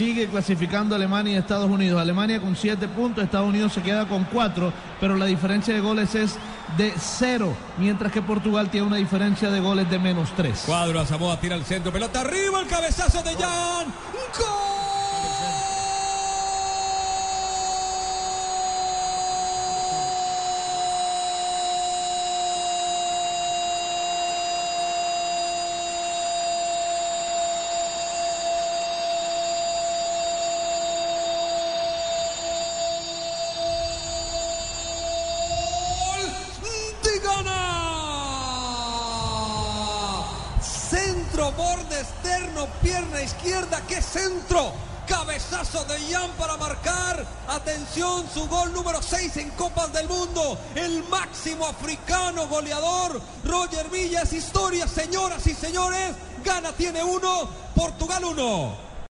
sigue clasificando Alemania y Estados Unidos. Alemania con siete puntos, Estados Unidos se queda con cuatro, pero la diferencia de goles es de cero, mientras que Portugal tiene una diferencia de goles de menos tres. Cuadro a Samoa tira al centro, pelota arriba, el cabezazo de Jan. ¡Gol! Centro, borde externo, pierna izquierda, qué centro. Cabezazo de Jan para marcar. Atención, su gol número 6 en Copas del Mundo. El máximo africano goleador. Roger Villa es historia, señoras y señores. Gana tiene uno, Portugal uno.